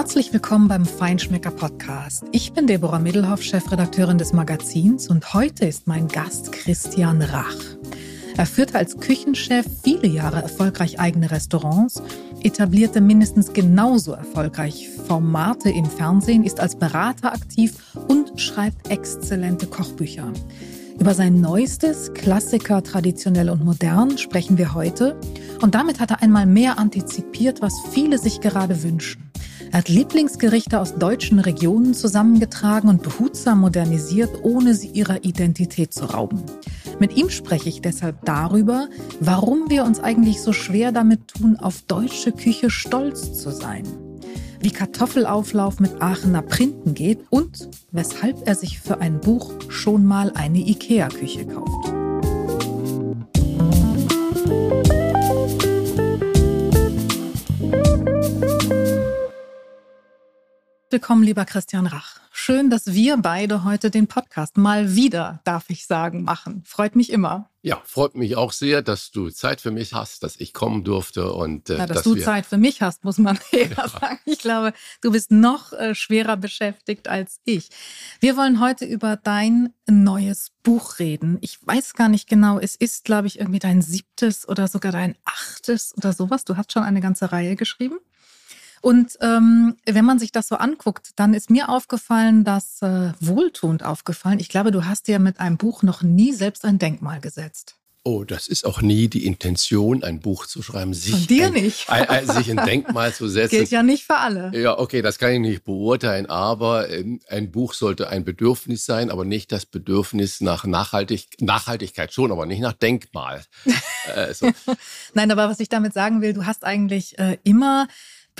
Herzlich willkommen beim Feinschmecker Podcast. Ich bin Deborah Middelhoff, Chefredakteurin des Magazins und heute ist mein Gast Christian Rach. Er führte als Küchenchef viele Jahre erfolgreich eigene Restaurants, etablierte mindestens genauso erfolgreich Formate im Fernsehen, ist als Berater aktiv und schreibt exzellente Kochbücher. Über sein neuestes Klassiker traditionell und modern sprechen wir heute. Und damit hat er einmal mehr antizipiert, was viele sich gerade wünschen. Er hat Lieblingsgerichte aus deutschen Regionen zusammengetragen und behutsam modernisiert, ohne sie ihrer Identität zu rauben. Mit ihm spreche ich deshalb darüber, warum wir uns eigentlich so schwer damit tun, auf deutsche Küche stolz zu sein. Wie Kartoffelauflauf mit Aachener Printen geht und weshalb er sich für ein Buch schon mal eine IKEA-Küche kauft. Willkommen, lieber Christian Rach. Schön, dass wir beide heute den Podcast mal wieder, darf ich sagen, machen. Freut mich immer. Ja, freut mich auch sehr, dass du Zeit für mich hast, dass ich kommen durfte und äh, Na, dass, dass du Zeit für mich hast, muss man eher ja. sagen. Ich glaube, du bist noch äh, schwerer beschäftigt als ich. Wir wollen heute über dein neues Buch reden. Ich weiß gar nicht genau, es ist, glaube ich, irgendwie dein siebtes oder sogar dein achtes oder sowas. Du hast schon eine ganze Reihe geschrieben. Und ähm, wenn man sich das so anguckt, dann ist mir aufgefallen, dass äh, wohltuend aufgefallen. Ich glaube, du hast dir mit einem Buch noch nie selbst ein Denkmal gesetzt. Oh, das ist auch nie die Intention, ein Buch zu schreiben. Sich Von dir ein, nicht. Ein, ein, sich ein Denkmal zu setzen. Gilt ja nicht für alle. Ja, okay, das kann ich nicht beurteilen, aber ähm, ein Buch sollte ein Bedürfnis sein, aber nicht das Bedürfnis nach Nachhaltig Nachhaltigkeit schon, aber nicht nach Denkmal. äh, so. Nein, aber was ich damit sagen will, du hast eigentlich äh, immer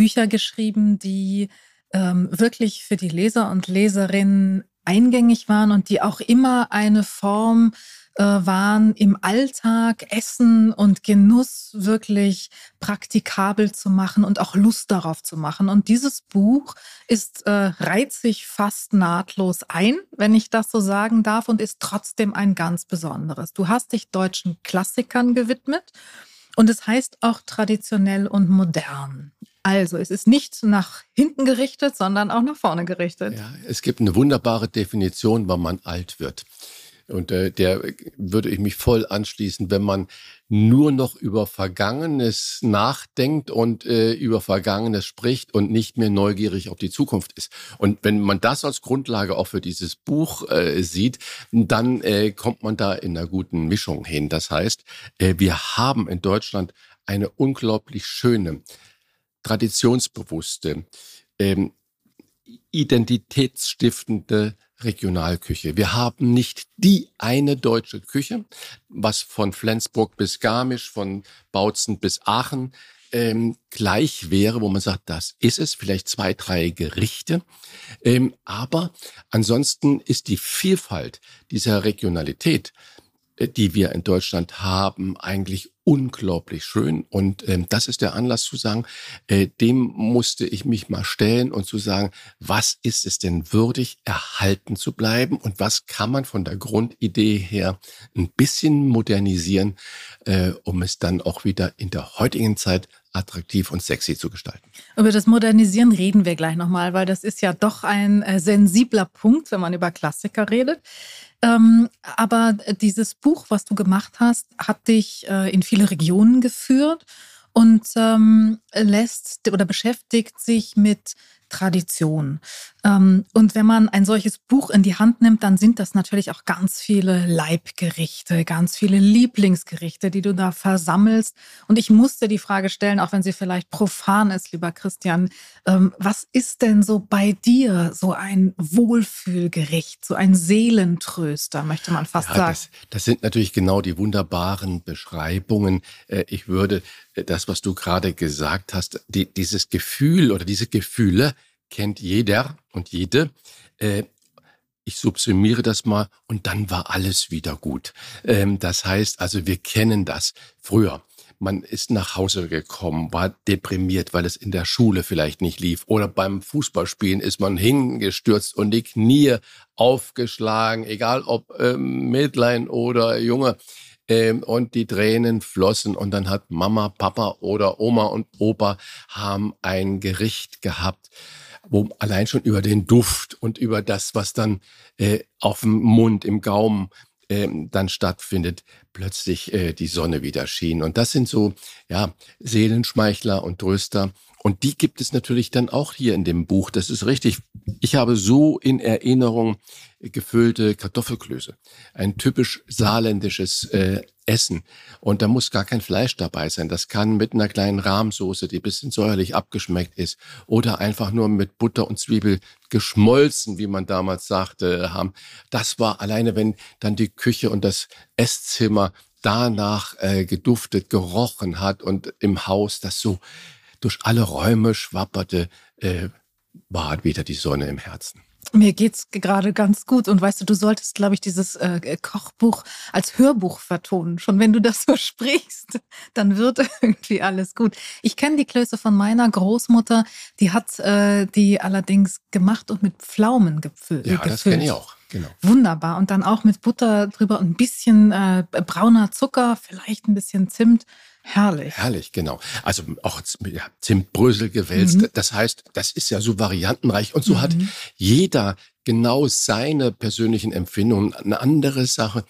Bücher geschrieben, die ähm, wirklich für die Leser und Leserinnen eingängig waren und die auch immer eine Form äh, waren, im Alltag Essen und Genuss wirklich praktikabel zu machen und auch Lust darauf zu machen. Und dieses Buch ist, äh, reiht sich fast nahtlos ein, wenn ich das so sagen darf, und ist trotzdem ein ganz besonderes. Du hast dich deutschen Klassikern gewidmet. Und es heißt auch traditionell und modern. Also, es ist nicht nach hinten gerichtet, sondern auch nach vorne gerichtet. Ja, es gibt eine wunderbare Definition, wann man alt wird. Und äh, der würde ich mich voll anschließen, wenn man nur noch über Vergangenes nachdenkt und äh, über Vergangenes spricht und nicht mehr neugierig auf die Zukunft ist. Und wenn man das als Grundlage auch für dieses Buch äh, sieht, dann äh, kommt man da in einer guten Mischung hin. Das heißt, äh, wir haben in Deutschland eine unglaublich schöne traditionsbewusste, ähm, identitätsstiftende Regionalküche. Wir haben nicht die eine deutsche Küche, was von Flensburg bis Garmisch, von Bautzen bis Aachen ähm, gleich wäre, wo man sagt, das ist es, vielleicht zwei, drei Gerichte. Ähm, aber ansonsten ist die Vielfalt dieser Regionalität, die wir in Deutschland haben, eigentlich unglaublich schön. Und ähm, das ist der Anlass zu sagen, äh, dem musste ich mich mal stellen und zu sagen, was ist es denn würdig, erhalten zu bleiben und was kann man von der Grundidee her ein bisschen modernisieren, äh, um es dann auch wieder in der heutigen Zeit attraktiv und sexy zu gestalten. Über das Modernisieren reden wir gleich nochmal, weil das ist ja doch ein äh, sensibler Punkt, wenn man über Klassiker redet. Ähm, aber dieses Buch, was du gemacht hast, hat dich äh, in viele Regionen geführt und ähm, lässt oder beschäftigt sich mit Tradition. Ähm, und wenn man ein solches Buch in die Hand nimmt, dann sind das natürlich auch ganz viele Leibgerichte, ganz viele Lieblingsgerichte, die du da versammelst. Und ich musste die Frage stellen, auch wenn sie vielleicht profan ist, lieber Christian, ähm, was ist denn so bei dir so ein Wohlfühlgericht, so ein Seelentröster, möchte man fast ja, sagen? Das, das sind natürlich genau die wunderbaren Beschreibungen. Äh, ich würde das, was du gerade gesagt hast, die, dieses Gefühl oder diese Gefühle, kennt jeder und jede. Äh, ich subsumiere das mal und dann war alles wieder gut. Ähm, das heißt also, wir kennen das früher. Man ist nach Hause gekommen, war deprimiert, weil es in der Schule vielleicht nicht lief. Oder beim Fußballspielen ist man hingestürzt und die Knie aufgeschlagen, egal ob ähm, Mädlein oder Junge. Ähm, und die Tränen flossen und dann hat Mama, Papa oder Oma und Opa haben ein Gericht gehabt wo allein schon über den Duft und über das, was dann äh, auf dem Mund, im Gaumen äh, dann stattfindet, plötzlich äh, die Sonne wieder schien. Und das sind so, ja, Seelenschmeichler und Tröster. Und die gibt es natürlich dann auch hier in dem Buch. Das ist richtig. Ich habe so in Erinnerung gefüllte Kartoffelklöße. Ein typisch saarländisches äh, Essen. Und da muss gar kein Fleisch dabei sein. Das kann mit einer kleinen Rahmsoße, die bisschen säuerlich abgeschmeckt ist, oder einfach nur mit Butter und Zwiebel geschmolzen, wie man damals sagte, haben. Das war alleine, wenn dann die Küche und das Esszimmer danach äh, geduftet, gerochen hat und im Haus das so durch alle Räume schwapperte, äh, war wieder die Sonne im Herzen. Mir geht's gerade ganz gut und weißt du, du solltest, glaube ich, dieses äh, Kochbuch als Hörbuch vertonen. Schon wenn du das so sprichst, dann wird irgendwie alles gut. Ich kenne die Klöße von meiner Großmutter, die hat äh, die allerdings gemacht und mit Pflaumen gefüllt. Ja, das kenne ich auch. Genau. Wunderbar. Und dann auch mit Butter drüber und ein bisschen äh, brauner Zucker, vielleicht ein bisschen Zimt. Herrlich. Herrlich, genau. Also auch ja, Zimtbrösel gewälzt. Mhm. Das heißt, das ist ja so variantenreich. Und so mhm. hat jeder genau seine persönlichen Empfindungen. Eine andere Sache,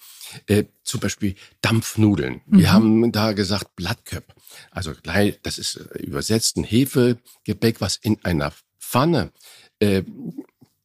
äh, zum Beispiel Dampfnudeln. Mhm. Wir haben da gesagt Blattköp. Also das ist äh, übersetzt ein Hefegebäck, was in einer Pfanne äh,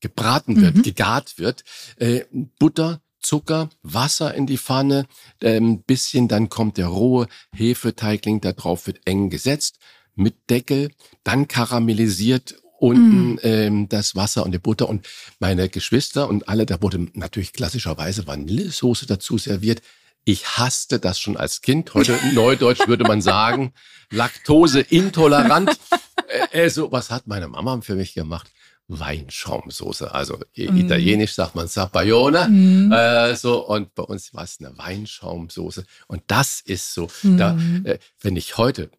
gebraten wird, mhm. gegart wird. Äh, Butter, Zucker, Wasser in die Pfanne, ein ähm, bisschen, dann kommt der rohe Hefeteigling, da drauf wird eng gesetzt mit Deckel, dann karamellisiert unten mm. ähm, das Wasser und die Butter und meine Geschwister und alle, da wurde natürlich klassischerweise Vanillesoße dazu serviert. Ich hasste das schon als Kind. Heute neudeutsch würde man sagen, Laktose intolerant. Äh, äh, so was hat meine Mama für mich gemacht. Weinschaumsoße. Also mm. italienisch sagt man Sapaione. Mm. Äh, so, und bei uns war es eine Weinschaumsoße. Und das ist so, mm. da, äh, wenn ich heute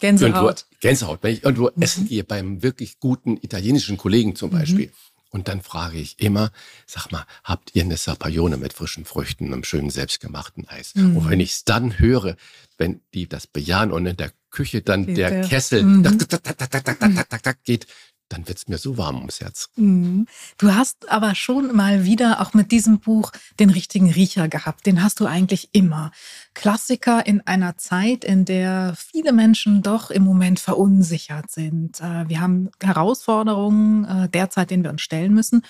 Gänsehaut. Irgendwo, Gänsehaut. Wenn ich irgendwo mhm. essen gehe, beim wirklich guten italienischen Kollegen zum mhm. Beispiel, und dann frage ich immer, sag mal, habt ihr eine Sapaione mit frischen Früchten, einem schönen selbstgemachten Eis? Mhm. Und wenn ich es dann höre, wenn die das bejahen und in der Küche dann Bitte. der Kessel mhm. geht, dann wird's mir so warm ums Herz. Mhm. Du hast aber schon mal wieder auch mit diesem Buch den richtigen Riecher gehabt. Den hast du eigentlich immer. Klassiker in einer Zeit, in der viele Menschen doch im Moment verunsichert sind. Äh, wir haben Herausforderungen äh, derzeit, denen wir uns stellen müssen.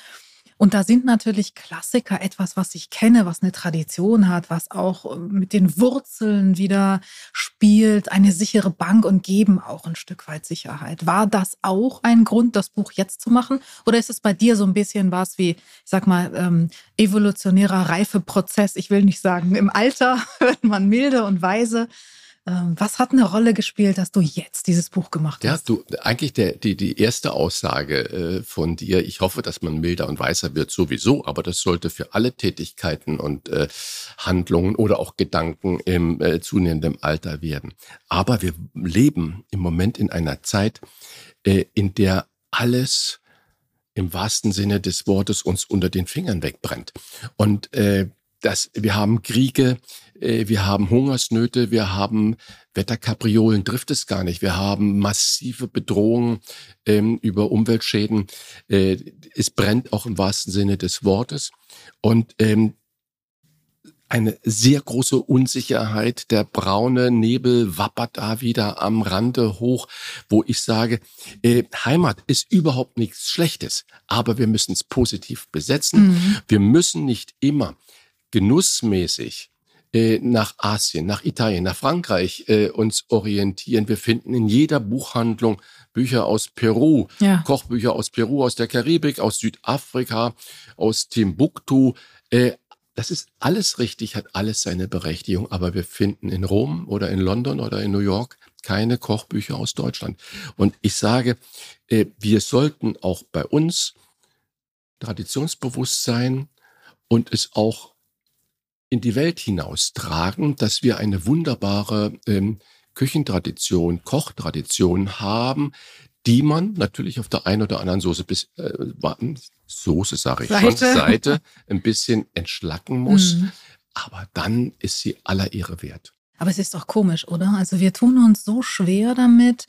Und da sind natürlich Klassiker etwas, was ich kenne, was eine Tradition hat, was auch äh, mit den Wurzeln wieder spielt, eine sichere Bank und geben auch ein Stück weit Sicherheit. War das auch ein Grund, das Buch jetzt zu machen? Oder ist es bei dir so ein bisschen was wie, ich sag mal, ähm, evolutionärer Reifeprozess? Ich will nicht sagen, im Alter wird man milde und weise. Ähm, was hat eine Rolle gespielt, dass du jetzt dieses Buch gemacht hast? Ja, du, eigentlich der, die, die erste Aussage äh, von dir, ich hoffe, dass man milder und weißer wird, sowieso, aber das sollte für alle Tätigkeiten und äh, Handlungen oder auch Gedanken im äh, zunehmenden Alter werden. Aber wir leben im Moment in einer Zeit, äh, in der alles im wahrsten Sinne des Wortes uns unter den Fingern wegbrennt. Und äh, das, wir haben Kriege, wir haben Hungersnöte, wir haben Wetterkapriolen, trifft es gar nicht. Wir haben massive Bedrohungen ähm, über Umweltschäden. Äh, es brennt auch im wahrsten Sinne des Wortes. Und ähm, eine sehr große Unsicherheit. Der braune Nebel wappert da wieder am Rande hoch, wo ich sage, äh, Heimat ist überhaupt nichts Schlechtes, aber wir müssen es positiv besetzen. Mhm. Wir müssen nicht immer genussmäßig äh, nach Asien, nach Italien, nach Frankreich äh, uns orientieren. Wir finden in jeder Buchhandlung Bücher aus Peru, ja. Kochbücher aus Peru, aus der Karibik, aus Südafrika, aus Timbuktu. Äh, das ist alles richtig, hat alles seine Berechtigung, aber wir finden in Rom oder in London oder in New York keine Kochbücher aus Deutschland. Und ich sage, äh, wir sollten auch bei uns traditionsbewusst sein und es auch in die Welt hinaustragen, dass wir eine wunderbare ähm, Küchentradition, Kochtradition haben, die man natürlich auf der einen oder anderen Soße bis äh, Soße sage ich Seite. schon Seite ein bisschen entschlacken muss, mhm. aber dann ist sie aller Ehre wert. Aber es ist doch komisch, oder? Also wir tun uns so schwer damit,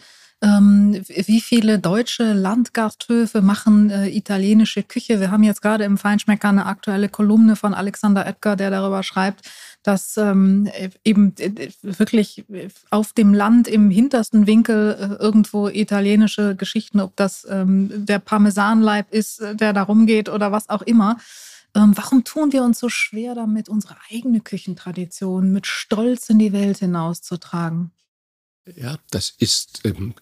wie viele deutsche Landgasthöfe machen äh, italienische Küche? Wir haben jetzt gerade im Feinschmecker eine aktuelle Kolumne von Alexander Edgar, der darüber schreibt, dass ähm, eben äh, wirklich auf dem Land im hintersten Winkel äh, irgendwo italienische Geschichten, ob das ähm, der Parmesanleib ist, äh, der da rumgeht oder was auch immer. Ähm, warum tun wir uns so schwer damit, unsere eigene Küchentradition mit Stolz in die Welt hinauszutragen? Ja, das ist ähm,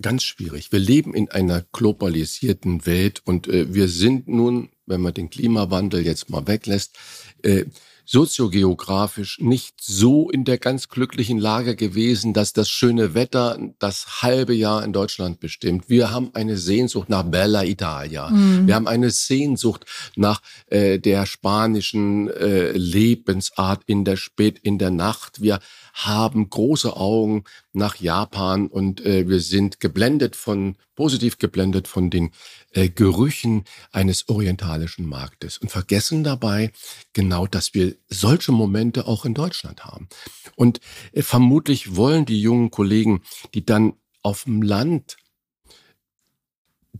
ganz schwierig. Wir leben in einer globalisierten Welt und äh, wir sind nun, wenn man den Klimawandel jetzt mal weglässt, äh, soziogeografisch nicht so in der ganz glücklichen Lage gewesen, dass das schöne Wetter das halbe Jahr in Deutschland bestimmt. Wir haben eine Sehnsucht nach Bella Italia. Mhm. Wir haben eine Sehnsucht nach äh, der spanischen äh, Lebensart in der Spät in der Nacht. Wir haben große Augen nach Japan und äh, wir sind geblendet von, positiv geblendet von den äh, Gerüchen eines orientalischen Marktes und vergessen dabei genau, dass wir solche Momente auch in Deutschland haben. Und äh, vermutlich wollen die jungen Kollegen, die dann auf dem Land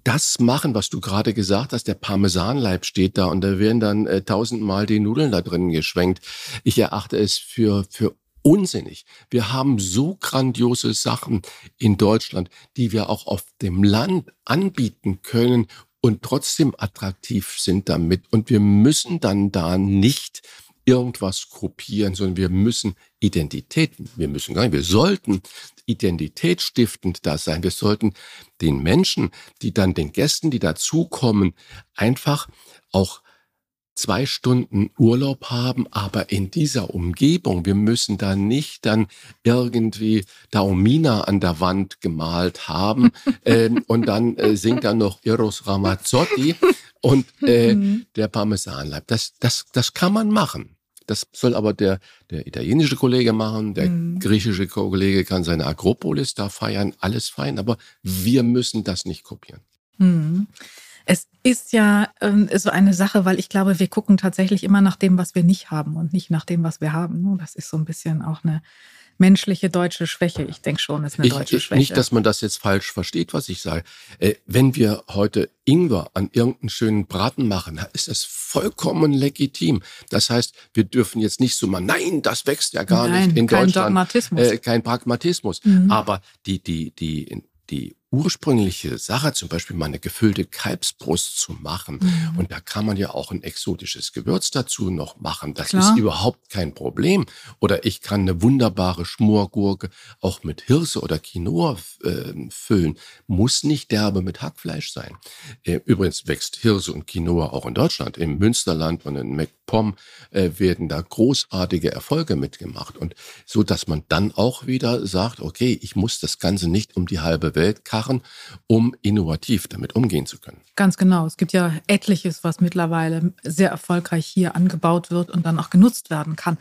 das machen, was du gerade gesagt hast, der Parmesanleib steht da und da werden dann äh, tausendmal die Nudeln da drin geschwenkt. Ich erachte es für, für unsinnig. Wir haben so grandiose Sachen in Deutschland, die wir auch auf dem Land anbieten können und trotzdem attraktiv sind damit. Und wir müssen dann da nicht irgendwas kopieren, sondern wir müssen Identitäten, wir müssen gar nicht, wir sollten identitätsstiftend da sein. Wir sollten den Menschen, die dann den Gästen, die dazukommen, einfach auch zwei Stunden Urlaub haben, aber in dieser Umgebung, wir müssen da nicht dann irgendwie Daumina an der Wand gemalt haben ähm, und dann äh, singt dann noch Eros Ramazzotti und äh, mhm. der Parmesanleib. Das, das, das kann man machen. Das soll aber der, der italienische Kollege machen, der mhm. griechische Kollege kann seine Akropolis da feiern, alles fein, aber wir müssen das nicht kopieren. Mhm. Es ist ja ähm, so eine Sache, weil ich glaube, wir gucken tatsächlich immer nach dem, was wir nicht haben und nicht nach dem, was wir haben. Ne? Das ist so ein bisschen auch eine menschliche deutsche Schwäche. Ich denke schon, ist eine ich, deutsche Schwäche. Nicht, dass man das jetzt falsch versteht, was ich sage. Äh, wenn wir heute Ingwer an irgendeinen schönen Braten machen, ist das vollkommen legitim. Das heißt, wir dürfen jetzt nicht so mal, nein, das wächst ja gar nein, nicht in kein Deutschland. Dogmatismus. Äh, kein Pragmatismus. Mhm. Aber die, die, die, die ursprüngliche Sache, zum Beispiel mal eine gefüllte Kalbsbrust zu machen. Mhm. Und da kann man ja auch ein exotisches Gewürz dazu noch machen. Das Klar. ist überhaupt kein Problem. Oder ich kann eine wunderbare Schmorgurke auch mit Hirse oder Quinoa äh, füllen. Muss nicht derbe mit Hackfleisch sein. Äh, übrigens wächst Hirse und Quinoa auch in Deutschland. Im Münsterland und in MacPom äh, werden da großartige Erfolge mitgemacht. Und so, dass man dann auch wieder sagt, okay, ich muss das Ganze nicht um die halbe Welt karren, machen, um innovativ damit umgehen zu können. Ganz genau. Es gibt ja etliches, was mittlerweile sehr erfolgreich hier angebaut wird und dann auch genutzt werden kann.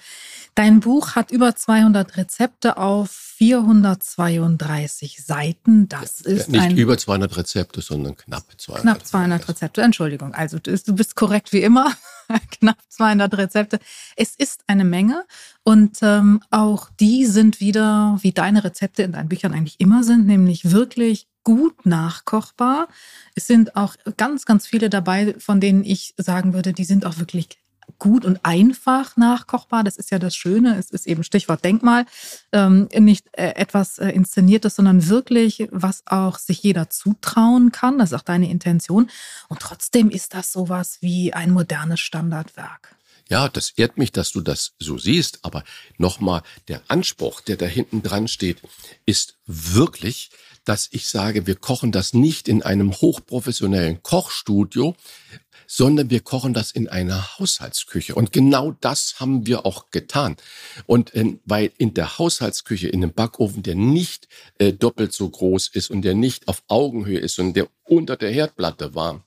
Dein Buch hat über 200 Rezepte auf 432 Seiten. Das ja, ist nicht über 200 Rezepte, sondern knapp 200. Knapp 200 Rezepte. Entschuldigung. Also du bist korrekt wie immer. knapp 200 Rezepte. Es ist eine Menge und ähm, auch die sind wieder, wie deine Rezepte in deinen Büchern eigentlich immer sind, nämlich wirklich gut nachkochbar. Es sind auch ganz, ganz viele dabei, von denen ich sagen würde, die sind auch wirklich gut und einfach nachkochbar. Das ist ja das Schöne. Es ist eben Stichwort Denkmal. Ähm, nicht äh, etwas äh, Inszeniertes, sondern wirklich, was auch sich jeder zutrauen kann. Das ist auch deine Intention. Und trotzdem ist das sowas wie ein modernes Standardwerk. Ja, das ehrt mich, dass du das so siehst. Aber nochmal, der Anspruch, der da hinten dran steht, ist wirklich, dass ich sage, wir kochen das nicht in einem hochprofessionellen Kochstudio, sondern wir kochen das in einer Haushaltsküche. Und genau das haben wir auch getan. Und ähm, weil in der Haushaltsküche, in einem Backofen, der nicht äh, doppelt so groß ist und der nicht auf Augenhöhe ist und der unter der Herdplatte war,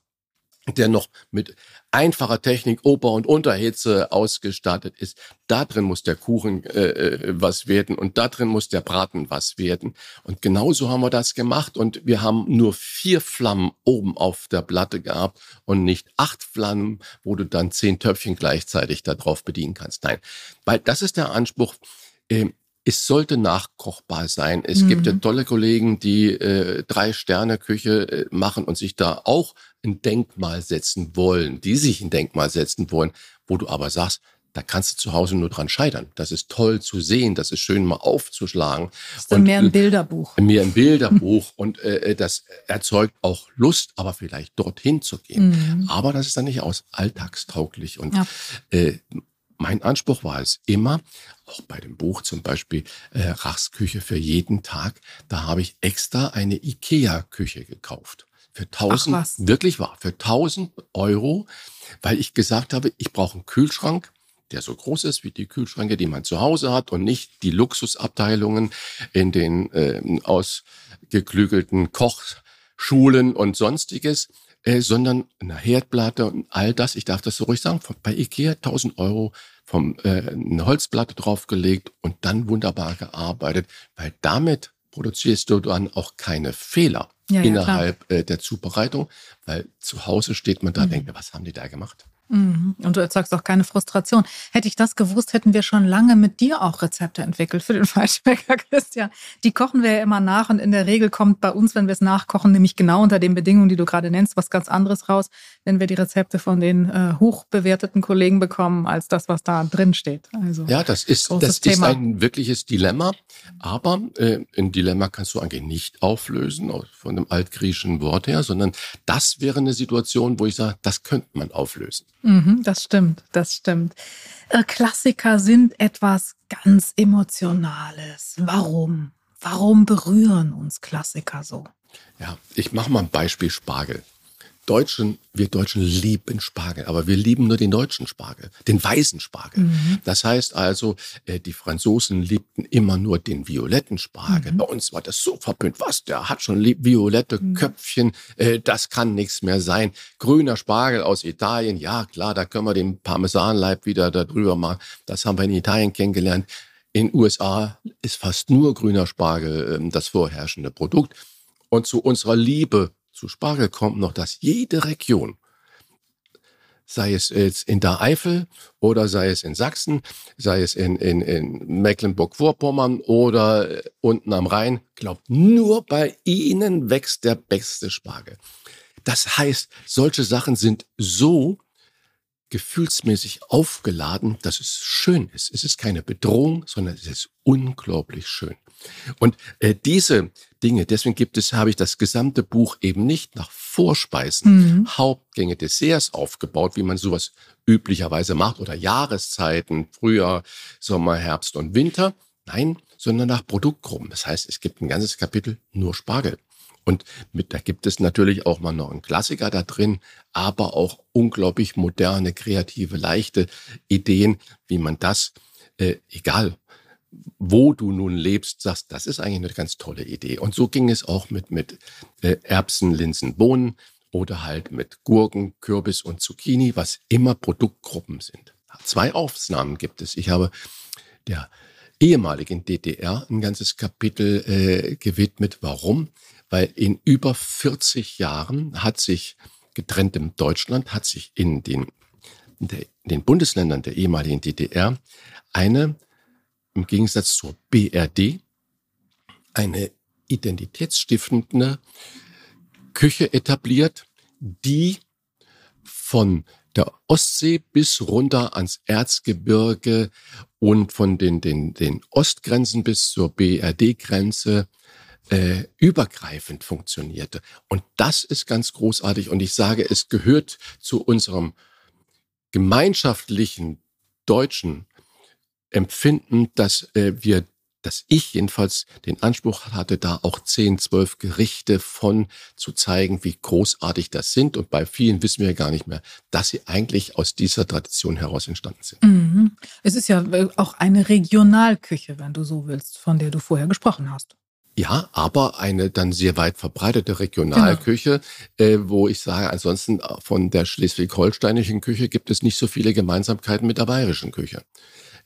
der noch mit einfacher Technik Ober- und Unterhitze ausgestattet ist. Da drin muss der Kuchen äh, äh, was werden und da drin muss der Braten was werden. Und genauso haben wir das gemacht und wir haben nur vier Flammen oben auf der Platte gehabt und nicht acht Flammen, wo du dann zehn Töpfchen gleichzeitig darauf bedienen kannst. Nein, weil das ist der Anspruch. Äh, es sollte nachkochbar sein. Es mhm. gibt ja tolle Kollegen, die äh, drei Sterne Küche äh, machen und sich da auch ein Denkmal setzen wollen, die sich ein Denkmal setzen wollen, wo du aber sagst, da kannst du zu Hause nur dran scheitern. Das ist toll zu sehen, das ist schön mal aufzuschlagen. Das ist und, mehr ein Bilderbuch. Mehr ein Bilderbuch und äh, äh, das erzeugt auch Lust, aber vielleicht dorthin zu gehen. Mhm. Aber das ist dann nicht aus alltagstauglich. Und ja. äh, mein Anspruch war es immer, auch bei dem Buch zum Beispiel äh, Rachs Küche für jeden Tag, da habe ich extra eine Ikea-Küche gekauft. Für 1000, wirklich wahr, für 1000 Euro, weil ich gesagt habe, ich brauche einen Kühlschrank, der so groß ist wie die Kühlschränke, die man zu Hause hat und nicht die Luxusabteilungen in den äh, ausgeklügelten Kochschulen und sonstiges, äh, sondern eine Herdplatte und all das. Ich darf das so ruhig sagen. Bei Ikea 1000 Euro vom äh, eine Holzplatte draufgelegt und dann wunderbar gearbeitet, weil damit produzierst du dann auch keine Fehler ja, innerhalb ja, äh, der Zubereitung, weil zu Hause steht man da und mhm. denkt, was haben die da gemacht? Mhm. Und du erzeugst auch keine Frustration. Hätte ich das gewusst, hätten wir schon lange mit dir auch Rezepte entwickelt für den Fleischbäcker, Christian. Die kochen wir ja immer nach und in der Regel kommt bei uns, wenn wir es nachkochen, nämlich genau unter den Bedingungen, die du gerade nennst, was ganz anderes raus, wenn wir die Rezepte von den äh, hochbewerteten Kollegen bekommen, als das, was da drin steht. Also, ja, das ist, das ist ein wirkliches Dilemma. Aber äh, ein Dilemma kannst du eigentlich nicht auflösen von einem altgriechischen Wort her, sondern das wäre eine Situation, wo ich sage, das könnte man auflösen. Mhm, das stimmt, das stimmt. Äh, Klassiker sind etwas ganz Emotionales. Warum? Warum berühren uns Klassiker so? Ja, ich mache mal ein Beispiel Spargel. Deutschen, wir Deutschen lieben Spargel, aber wir lieben nur den deutschen Spargel, den weißen Spargel. Mhm. Das heißt also, äh, die Franzosen liebten immer nur den violetten Spargel. Mhm. Bei uns war das so verpönt. Was? Der hat schon violette mhm. Köpfchen. Äh, das kann nichts mehr sein. Grüner Spargel aus Italien. Ja, klar, da können wir den Parmesanleib wieder da drüber machen. Das haben wir in Italien kennengelernt. In USA ist fast nur grüner Spargel ähm, das vorherrschende Produkt. Und zu unserer Liebe zu Spargel kommt noch, dass jede Region, sei es jetzt in der Eifel oder sei es in Sachsen, sei es in, in, in Mecklenburg-Vorpommern oder äh, unten am Rhein, glaubt, nur bei ihnen wächst der beste Spargel. Das heißt, solche Sachen sind so gefühlsmäßig aufgeladen, dass es schön ist. Es ist keine Bedrohung, sondern es ist unglaublich schön. Und äh, diese Dinge, deswegen gibt es, habe ich das gesamte Buch eben nicht nach Vorspeisen, mhm. Hauptgänge, Desserts aufgebaut, wie man sowas üblicherweise macht, oder Jahreszeiten, Frühjahr, Sommer, Herbst und Winter. Nein, sondern nach Produktgruppen. Das heißt, es gibt ein ganzes Kapitel nur Spargel. Und mit, da gibt es natürlich auch mal noch einen Klassiker da drin, aber auch unglaublich moderne, kreative, leichte Ideen, wie man das, äh, egal wo du nun lebst, sagst, das ist eigentlich eine ganz tolle Idee. Und so ging es auch mit, mit äh, Erbsen, Linsen, Bohnen oder halt mit Gurken, Kürbis und Zucchini, was immer Produktgruppen sind. Zwei Ausnahmen gibt es. Ich habe der ehemaligen DDR ein ganzes Kapitel äh, gewidmet. Warum? Weil in über 40 Jahren hat sich getrenntem Deutschland, hat sich in den, in den Bundesländern der ehemaligen DDR eine, im Gegensatz zur BRD, eine identitätsstiftende Küche etabliert, die von der Ostsee bis runter ans Erzgebirge und von den, den, den Ostgrenzen bis zur BRD-Grenze äh, übergreifend funktionierte. Und das ist ganz großartig. Und ich sage, es gehört zu unserem gemeinschaftlichen deutschen Empfinden, dass äh, wir dass ich jedenfalls den Anspruch hatte, da auch 10, 12 Gerichte von zu zeigen, wie großartig das sind. Und bei vielen wissen wir gar nicht mehr, dass sie eigentlich aus dieser Tradition heraus entstanden sind. Mhm. Es ist ja äh, auch eine Regionalküche, wenn du so willst, von der du vorher gesprochen hast. Ja, aber eine dann sehr weit verbreitete Regionalküche, genau. äh, wo ich sage, ansonsten äh, von der schleswig-holsteinischen Küche gibt es nicht so viele Gemeinsamkeiten mit der bayerischen Küche.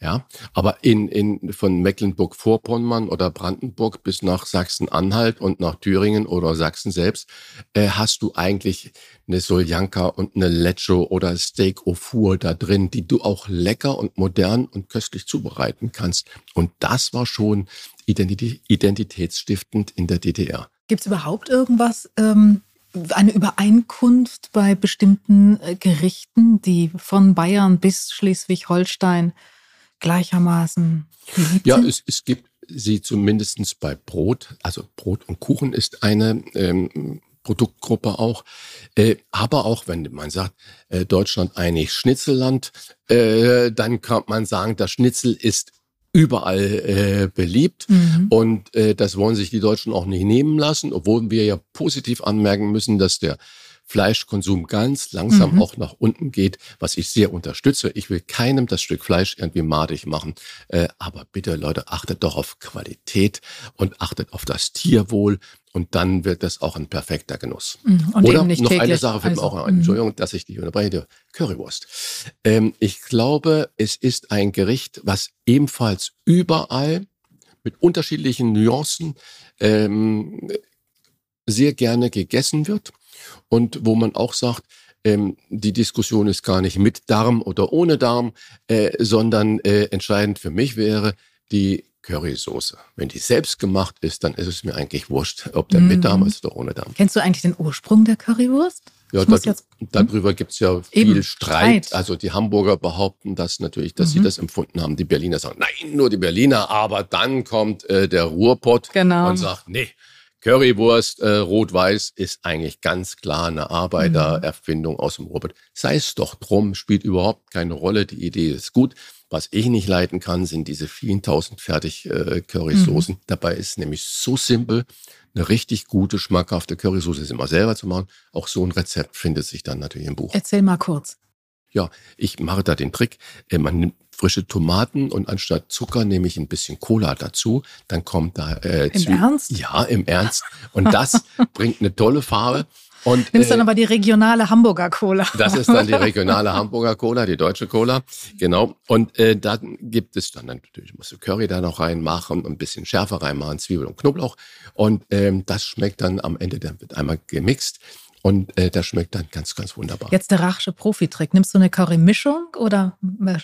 Ja, aber in, in, von Mecklenburg-Vorpommern oder Brandenburg bis nach Sachsen-Anhalt und nach Thüringen oder Sachsen selbst, äh, hast du eigentlich eine Soljanka und eine Lecho oder Steak au Four da drin, die du auch lecker und modern und köstlich zubereiten kannst. Und das war schon identitätsstiftend in der DDR. Gibt es überhaupt irgendwas, ähm, eine Übereinkunft bei bestimmten äh, Gerichten, die von Bayern bis Schleswig-Holstein gleichermaßen Ja, es, es gibt sie zumindestens bei Brot. Also Brot und Kuchen ist eine ähm, Produktgruppe auch. Äh, aber auch wenn man sagt, äh, Deutschland eigentlich Schnitzelland, äh, dann kann man sagen, das Schnitzel ist überall äh, beliebt mhm. und äh, das wollen sich die Deutschen auch nicht nehmen lassen, obwohl wir ja positiv anmerken müssen, dass der Fleischkonsum ganz langsam mhm. auch nach unten geht, was ich sehr unterstütze. Ich will keinem das Stück Fleisch irgendwie madig machen, äh, aber bitte Leute, achtet doch auf Qualität und achtet auf das Tierwohl und dann wird das auch ein perfekter Genuss. Mhm. Und Oder noch täglich. eine Sache fällt also, mir auch ein, mhm. Entschuldigung, dass ich dich unterbreche, Currywurst. Ähm, ich glaube, es ist ein Gericht, was ebenfalls überall mit unterschiedlichen Nuancen ähm, sehr gerne gegessen wird und wo man auch sagt, ähm, die Diskussion ist gar nicht mit Darm oder ohne Darm, äh, sondern äh, entscheidend für mich wäre die Currysoße. Wenn die selbst gemacht ist, dann ist es mir eigentlich wurscht, ob der mm. mit Darm ist oder ohne Darm. Kennst du eigentlich den Ursprung der Currywurst? Ja, da, jetzt, darüber gibt es ja viel Eben, Streit. Streit. Also die Hamburger behaupten das natürlich, dass mhm. sie das empfunden haben. Die Berliner sagen, nein, nur die Berliner. Aber dann kommt äh, der Ruhrpott genau. und sagt, nee, Currywurst äh, rot-weiß ist eigentlich ganz klar eine Arbeitererfindung aus dem Robot. Sei es doch drum, spielt überhaupt keine Rolle. Die Idee ist gut. Was ich nicht leiten kann, sind diese vielen tausend fertig äh, Currysoßen. Mhm. Dabei ist nämlich so simpel, eine richtig gute, schmackhafte Currysoße ist immer selber zu machen. Auch so ein Rezept findet sich dann natürlich im Buch. Erzähl mal kurz. Ja, ich mache da den Trick. Äh, man nimmt frische Tomaten und anstatt Zucker nehme ich ein bisschen Cola dazu. Dann kommt da äh, Im Ernst? Ja, im Ernst. Und das bringt eine tolle Farbe. Und, Nimmst äh, dann aber die regionale Hamburger Cola. Das ist dann die regionale Hamburger Cola, die deutsche Cola. Genau. Und äh, dann gibt es dann natürlich, musst du Curry da noch reinmachen, ein bisschen Schärfe reinmachen, Zwiebel und Knoblauch. Und ähm, das schmeckt dann am Ende, dann wird einmal gemixt. Und äh, das schmeckt dann ganz, ganz wunderbar. Jetzt der Rachsche Profitrick. Nimmst du eine Curry-Mischung oder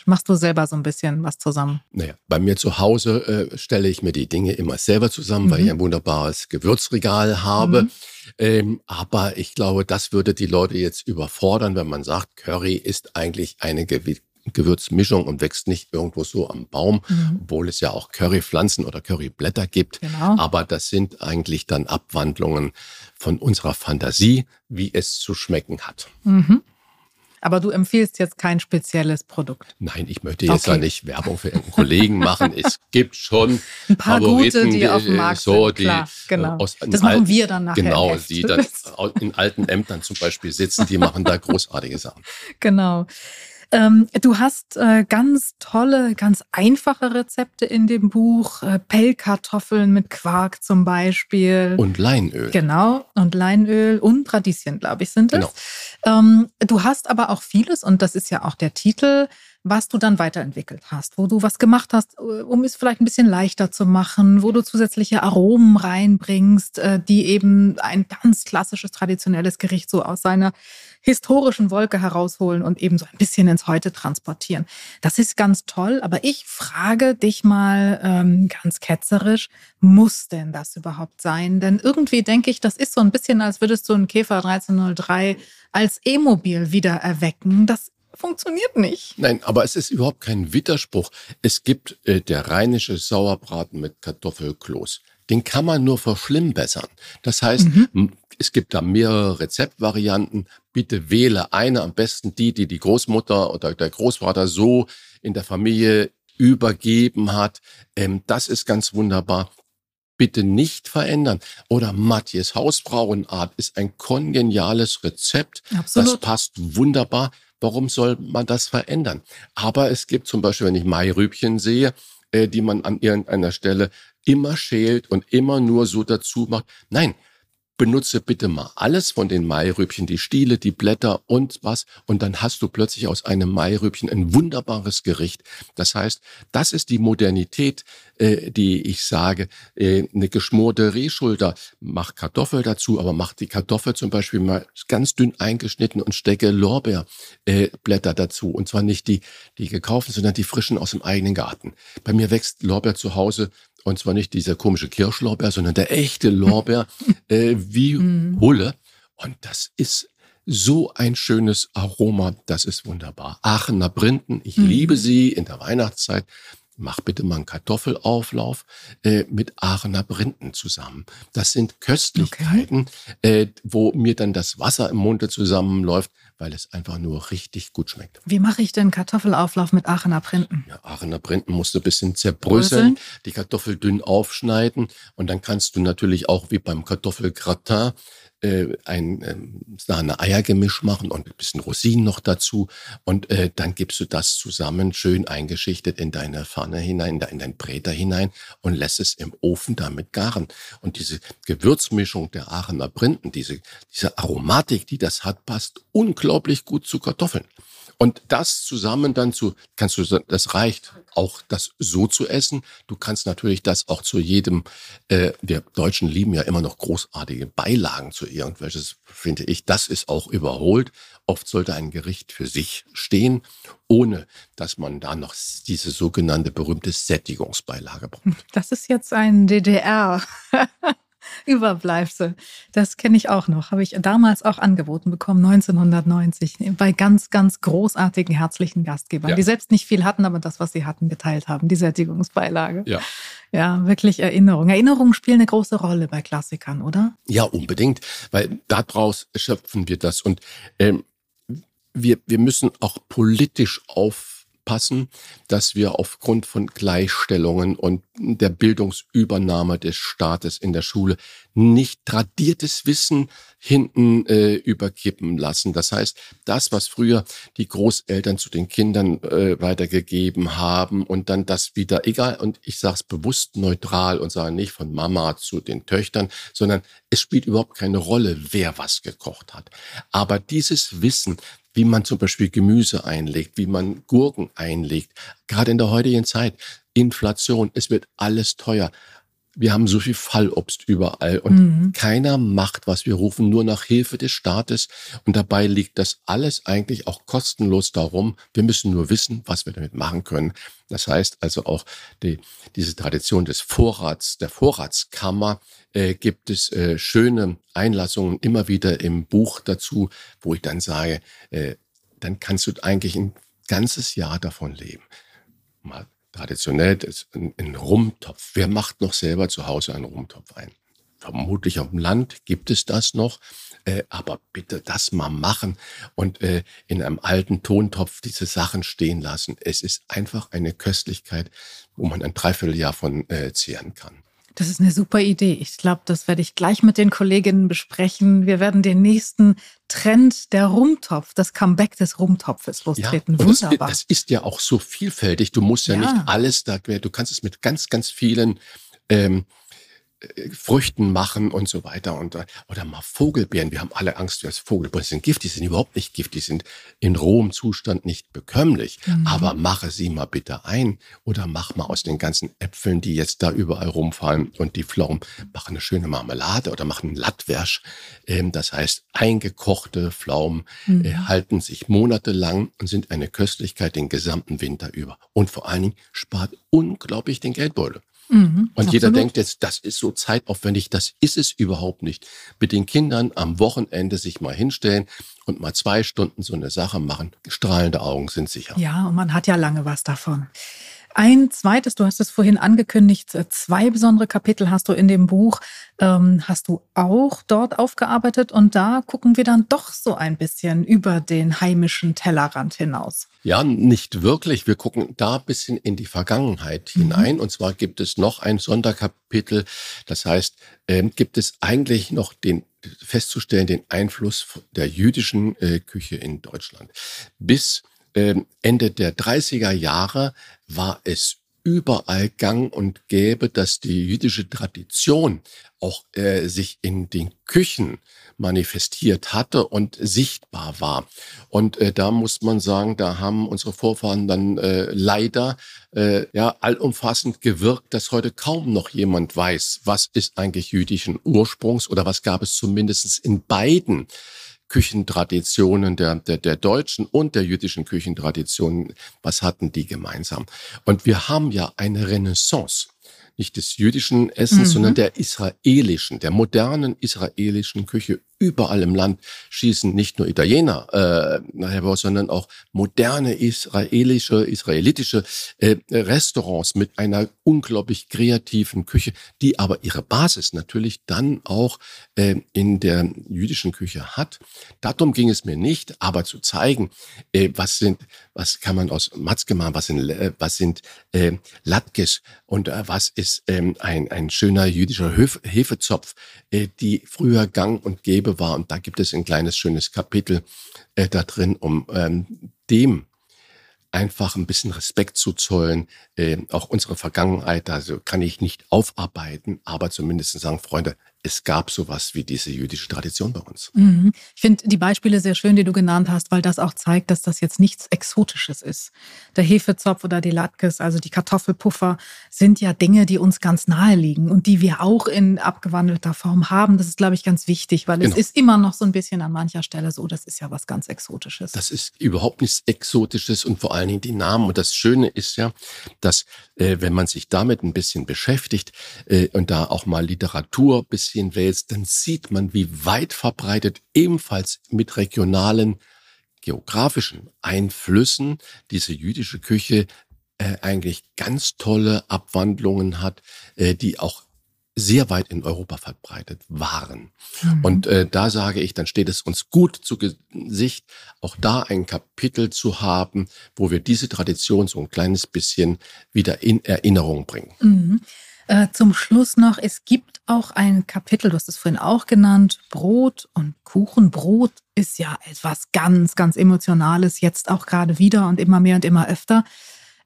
machst du selber so ein bisschen was zusammen? Naja, bei mir zu Hause äh, stelle ich mir die Dinge immer selber zusammen, mhm. weil ich ein wunderbares Gewürzregal habe. Mhm. Ähm, aber ich glaube, das würde die Leute jetzt überfordern, wenn man sagt, Curry ist eigentlich eine Gew Gewürzmischung und wächst nicht irgendwo so am Baum, mhm. obwohl es ja auch Currypflanzen oder Curryblätter gibt. Genau. Aber das sind eigentlich dann Abwandlungen von unserer Fantasie, wie es zu schmecken hat. Mhm. Aber du empfiehlst jetzt kein spezielles Produkt. Nein, ich möchte jetzt okay. ja nicht Werbung für irgendeinen Kollegen machen. Es gibt schon ein paar Favoriten, gute, die auf dem Markt so, sind. Klar, die, genau. Aus das machen alten, wir dann nachher. Genau, die dann in alten Ämtern zum Beispiel sitzen, die machen da großartige Sachen. Genau. Ähm, du hast äh, ganz tolle, ganz einfache Rezepte in dem Buch. Äh, Pellkartoffeln mit Quark zum Beispiel. Und Leinöl. Genau, und Leinöl und Radieschen, glaube ich, sind es. Genau. Ähm, du hast aber auch vieles, und das ist ja auch der Titel, was du dann weiterentwickelt hast, wo du was gemacht hast, äh, um es vielleicht ein bisschen leichter zu machen, wo du zusätzliche Aromen reinbringst, äh, die eben ein ganz klassisches, traditionelles Gericht so aus seiner historischen Wolke herausholen und eben so ein bisschen ins Heute transportieren. Das ist ganz toll, aber ich frage dich mal ähm, ganz ketzerisch, muss denn das überhaupt sein? Denn irgendwie denke ich, das ist so ein bisschen, als würdest du einen Käfer 1303 als E-Mobil wieder erwecken. Das funktioniert nicht. Nein, aber es ist überhaupt kein Widerspruch. Es gibt äh, der rheinische Sauerbraten mit Kartoffelkloß. Den kann man nur verschlimmbessern. Das heißt, mhm. es gibt da mehrere Rezeptvarianten. Bitte wähle eine, am besten die, die die Großmutter oder der Großvater so in der Familie übergeben hat. Ähm, das ist ganz wunderbar. Bitte nicht verändern. Oder Matthias Hausfrauenart ist ein kongeniales Rezept. Absolut. Das passt wunderbar. Warum soll man das verändern? Aber es gibt zum Beispiel, wenn ich Mairübchen sehe, äh, die man an irgendeiner Stelle immer schält und immer nur so dazu macht. Nein, benutze bitte mal alles von den Mairübchen, die Stiele, die Blätter und was. Und dann hast du plötzlich aus einem Mairübchen ein wunderbares Gericht. Das heißt, das ist die Modernität, äh, die ich sage, äh, eine geschmorte Rehschulter, mach Kartoffel dazu, aber mach die Kartoffel zum Beispiel mal ganz dünn eingeschnitten und stecke Lorbeerblätter äh, dazu. Und zwar nicht die, die gekauften, sondern die frischen aus dem eigenen Garten. Bei mir wächst Lorbeer zu Hause und zwar nicht dieser komische Kirschlorbeer, sondern der echte Lorbeer äh, wie mhm. Hulle. Und das ist so ein schönes Aroma, das ist wunderbar. Aachener Brinden, ich mhm. liebe sie in der Weihnachtszeit. Mach bitte mal einen Kartoffelauflauf äh, mit Aachener Brinden zusammen. Das sind Köstlichkeiten, okay. äh, wo mir dann das Wasser im Munde zusammenläuft, weil es einfach nur richtig gut schmeckt. Wie mache ich denn Kartoffelauflauf mit Aachener Brinden? Ja, Aachener Brinden musst du ein bisschen zerbröseln, die Kartoffel dünn aufschneiden und dann kannst du natürlich auch wie beim Kartoffelgratin äh, ein ähm, Sahne-Eiergemisch machen und ein bisschen Rosinen noch dazu. Und äh, dann gibst du das zusammen schön eingeschichtet in deine Pfanne hinein, in dein Bräter hinein und lässt es im Ofen damit garen. Und diese Gewürzmischung der Aachener Brinden, diese, diese Aromatik, die das hat, passt unglaublich gut zu Kartoffeln. Und das zusammen dann zu, kannst du, das reicht auch, das so zu essen. Du kannst natürlich das auch zu jedem, äh, wir Deutschen lieben ja immer noch großartige Beilagen zu irgendwelches, finde ich. Das ist auch überholt. Oft sollte ein Gericht für sich stehen, ohne dass man da noch diese sogenannte berühmte Sättigungsbeilage braucht. Das ist jetzt ein DDR. Überbleibsel. Das kenne ich auch noch. Habe ich damals auch angeboten bekommen, 1990, bei ganz, ganz großartigen, herzlichen Gastgebern, ja. die selbst nicht viel hatten, aber das, was sie hatten, geteilt haben, die Sättigungsbeilage. Ja. Ja, wirklich Erinnerung. Erinnerungen spielen eine große Rolle bei Klassikern, oder? Ja, unbedingt, weil daraus schöpfen wir das. Und ähm, wir, wir müssen auch politisch auf aufpassen, dass wir aufgrund von Gleichstellungen und der Bildungsübernahme des Staates in der Schule nicht tradiertes Wissen hinten äh, überkippen lassen. Das heißt, das, was früher die Großeltern zu den Kindern äh, weitergegeben haben und dann das wieder, egal, und ich sage es bewusst neutral und sage nicht von Mama zu den Töchtern, sondern es spielt überhaupt keine Rolle, wer was gekocht hat. Aber dieses Wissen, wie man zum Beispiel Gemüse einlegt, wie man Gurken einlegt. Gerade in der heutigen Zeit. Inflation, es wird alles teuer. Wir haben so viel Fallobst überall und mhm. keiner macht was. Wir rufen nur nach Hilfe des Staates und dabei liegt das alles eigentlich auch kostenlos darum. Wir müssen nur wissen, was wir damit machen können. Das heißt also auch die, diese Tradition des Vorrats, der Vorratskammer, äh, gibt es äh, schöne Einlassungen immer wieder im Buch dazu, wo ich dann sage, äh, dann kannst du eigentlich ein ganzes Jahr davon leben. Mal traditionell ist ein, ein Rumtopf. Wer macht noch selber zu Hause einen Rumtopf ein? Vermutlich auf dem Land gibt es das noch, äh, aber bitte das mal machen und äh, in einem alten Tontopf diese Sachen stehen lassen. Es ist einfach eine Köstlichkeit, wo man ein Dreivierteljahr von äh, zehren kann. Das ist eine super Idee. Ich glaube, das werde ich gleich mit den Kolleginnen besprechen. Wir werden den nächsten Trend der Rumtopf, das Comeback des Rumtopfes lostreten. Ja, Wunderbar. Das, das, ist ja auch so vielfältig. Du musst ja, ja. nicht alles da, du kannst es mit ganz, ganz vielen ähm, Früchten machen und so weiter und äh, oder mal Vogelbeeren. Wir haben alle Angst, dass Vogelbeeren sind giftig, sind überhaupt nicht giftig, sind in rohem Zustand nicht bekömmlich. Mhm. Aber mache sie mal bitte ein oder mach mal aus den ganzen Äpfeln, die jetzt da überall rumfallen und die Pflaumen, mach eine schöne Marmelade oder mach einen Lattwersch. Ähm, das heißt, eingekochte Pflaumen mhm. äh, halten sich monatelang und sind eine Köstlichkeit den gesamten Winter über. Und vor allen Dingen spart unglaublich den Geldbeutel. Mhm, und jeder denkt jetzt, das ist so zeitaufwendig, das ist es überhaupt nicht. Mit den Kindern am Wochenende sich mal hinstellen und mal zwei Stunden so eine Sache machen, strahlende Augen sind sicher. Ja, und man hat ja lange was davon. Ein zweites, du hast es vorhin angekündigt, zwei besondere Kapitel hast du in dem Buch, ähm, hast du auch dort aufgearbeitet und da gucken wir dann doch so ein bisschen über den heimischen Tellerrand hinaus. Ja, nicht wirklich. Wir gucken da ein bisschen in die Vergangenheit mhm. hinein und zwar gibt es noch ein Sonderkapitel, das heißt, ähm, gibt es eigentlich noch den festzustellen, den Einfluss der jüdischen äh, Küche in Deutschland. Bis Ende der 30er Jahre war es überall gang und gäbe, dass die jüdische Tradition auch äh, sich in den Küchen manifestiert hatte und sichtbar war. Und äh, da muss man sagen, da haben unsere Vorfahren dann äh, leider äh, ja allumfassend gewirkt, dass heute kaum noch jemand weiß, was ist eigentlich jüdischen Ursprungs oder was gab es zumindest in beiden Küchentraditionen der, der, der deutschen und der jüdischen Küchentraditionen, was hatten die gemeinsam? Und wir haben ja eine Renaissance nicht des jüdischen Essens, mhm. sondern der israelischen, der modernen israelischen Küche überall im Land schießen nicht nur Italiener äh, hervor, sondern auch moderne israelische, israelitische äh, Restaurants mit einer unglaublich kreativen Küche, die aber ihre Basis natürlich dann auch äh, in der jüdischen Küche hat. Darum ging es mir nicht, aber zu zeigen, äh, was sind, was kann man aus Matzke machen, was sind, äh, was sind äh, Latkes und äh, was ist ähm, ein, ein schöner jüdischer Hef Hefezopf, äh, die früher gang und gäbe war. Und da gibt es ein kleines, schönes Kapitel äh, da drin, um ähm, dem einfach ein bisschen Respekt zu zollen. Äh, auch unsere Vergangenheit, also kann ich nicht aufarbeiten, aber zumindest sagen, Freunde, es gab sowas wie diese jüdische Tradition bei uns. Mhm. Ich finde die Beispiele sehr schön, die du genannt hast, weil das auch zeigt, dass das jetzt nichts Exotisches ist. Der Hefezopf oder die Latkes, also die Kartoffelpuffer, sind ja Dinge, die uns ganz nahe liegen und die wir auch in abgewandelter Form haben. Das ist, glaube ich, ganz wichtig, weil genau. es ist immer noch so ein bisschen an mancher Stelle so, das ist ja was ganz Exotisches. Das ist überhaupt nichts Exotisches und vor allen Dingen die Namen. Und das Schöne ist ja, dass äh, wenn man sich damit ein bisschen beschäftigt äh, und da auch mal Literatur bisschen bisschen wälzt, dann sieht man, wie weit verbreitet ebenfalls mit regionalen geografischen Einflüssen diese jüdische Küche äh, eigentlich ganz tolle Abwandlungen hat, äh, die auch sehr weit in Europa verbreitet waren. Mhm. Und äh, da sage ich, dann steht es uns gut zu Gesicht, auch da ein Kapitel zu haben, wo wir diese Tradition so ein kleines bisschen wieder in Erinnerung bringen. Mhm. Äh, zum Schluss noch, es gibt auch ein Kapitel, du hast es vorhin auch genannt, Brot und Kuchen. Brot ist ja etwas ganz, ganz Emotionales, jetzt auch gerade wieder und immer mehr und immer öfter.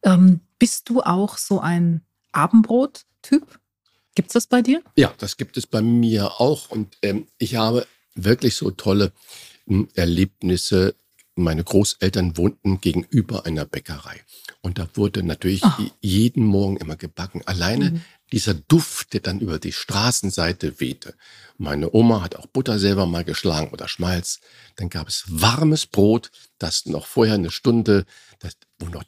Ähm, bist du auch so ein Abendbrot-Typ? Gibt es das bei dir? Ja, das gibt es bei mir auch. Und ähm, ich habe wirklich so tolle ähm, Erlebnisse. Meine Großeltern wohnten gegenüber einer Bäckerei. Und da wurde natürlich oh. jeden Morgen immer gebacken. Alleine mhm dieser Duft, der dann über die Straßenseite wehte. Meine Oma hat auch Butter selber mal geschlagen oder Schmalz. Dann gab es warmes Brot, das noch vorher eine Stunde, das, wo noch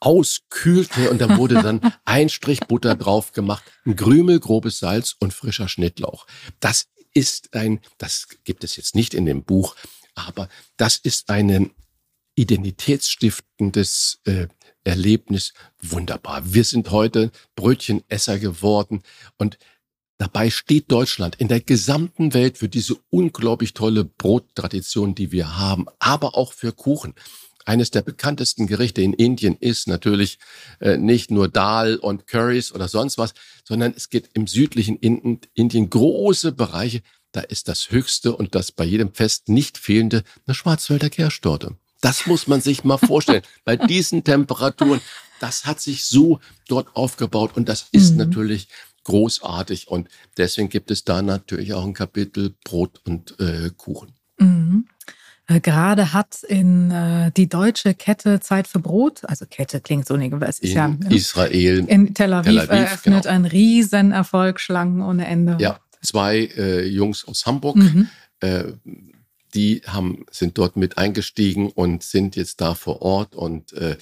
auskühlte und da wurde dann ein Strich Butter drauf gemacht, ein Krümel grobes Salz und frischer Schnittlauch. Das ist ein, das gibt es jetzt nicht in dem Buch, aber das ist ein identitätsstiftendes äh, Erlebnis wunderbar. Wir sind heute Brötchenesser geworden und dabei steht Deutschland in der gesamten Welt für diese unglaublich tolle Brottradition, die wir haben, aber auch für Kuchen. Eines der bekanntesten Gerichte in Indien ist natürlich äh, nicht nur Dal und Curries oder sonst was, sondern es geht im südlichen Indien große Bereiche. Da ist das höchste und das bei jedem Fest nicht fehlende eine Schwarzwälder Kirschtorte. Das muss man sich mal vorstellen. Bei diesen Temperaturen, das hat sich so dort aufgebaut und das ist mhm. natürlich großartig und deswegen gibt es da natürlich auch ein Kapitel Brot und äh, Kuchen. Mhm. Äh, gerade hat in äh, die deutsche Kette Zeit für Brot, also Kette klingt so nicht, aber es ist in ja Israel, in Tel Aviv, Tel Aviv eröffnet genau. ein Riesenerfolg, Schlangen ohne Ende. Ja, zwei äh, Jungs aus Hamburg. Mhm. Äh, die haben, sind dort mit eingestiegen und sind jetzt da vor Ort und äh,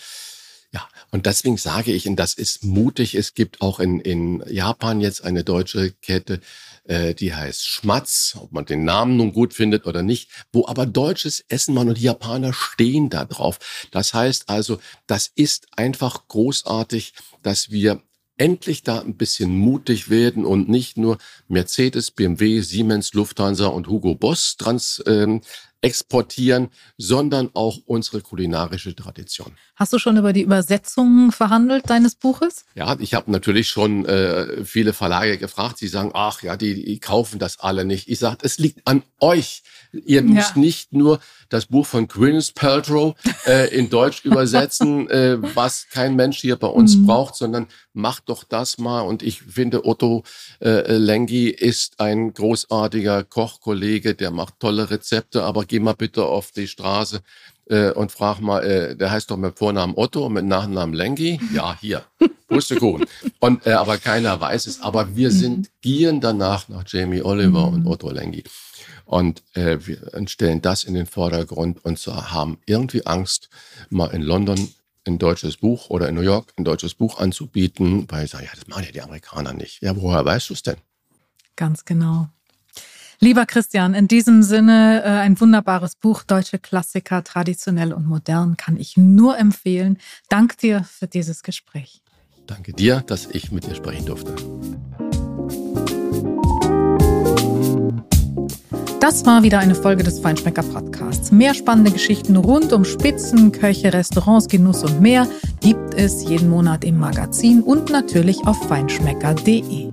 ja, und deswegen sage ich, und das ist mutig, es gibt auch in, in Japan jetzt eine deutsche Kette, äh, die heißt Schmatz, ob man den Namen nun gut findet oder nicht, wo aber deutsches Essen man und die Japaner stehen da drauf. Das heißt also, das ist einfach großartig, dass wir endlich da ein bisschen mutig werden und nicht nur Mercedes, BMW, Siemens, Lufthansa und Hugo Boss trans, ähm, exportieren, sondern auch unsere kulinarische Tradition. Hast du schon über die Übersetzung verhandelt deines Buches? Ja, ich habe natürlich schon äh, viele Verlage gefragt. Sie sagen, ach ja, die, die kaufen das alle nicht. Ich sage, es liegt an euch. Ihr müsst ja. nicht nur das Buch von Gwyneth Paltrow äh, in Deutsch übersetzen, äh, was kein Mensch hier bei uns mhm. braucht, sondern macht doch das mal. Und ich finde, Otto äh, Lengi ist ein großartiger Kochkollege, der macht tolle Rezepte, aber geh mal bitte auf die Straße äh, und frag mal, äh, der heißt doch mit Vornamen Otto und mit Nachnamen Lengi? Ja, hier. Pustekuchen. Und, äh, aber keiner weiß es. Aber wir mhm. sind gieren danach nach Jamie Oliver mhm. und Otto Lengi. Und äh, wir stellen das in den Vordergrund und so haben irgendwie Angst, mal in London ein deutsches Buch oder in New York ein deutsches Buch anzubieten, weil ich sage, ja, das machen ja die Amerikaner nicht. Ja, woher weißt du es denn? Ganz genau. Lieber Christian, in diesem Sinne äh, ein wunderbares Buch, Deutsche Klassiker, traditionell und modern, kann ich nur empfehlen. Dank dir für dieses Gespräch. Danke dir, dass ich mit dir sprechen durfte. Das war wieder eine Folge des Feinschmecker Podcasts. Mehr spannende Geschichten rund um Spitzen, Köche, Restaurants, Genuss und mehr gibt es jeden Monat im Magazin und natürlich auf feinschmecker.de.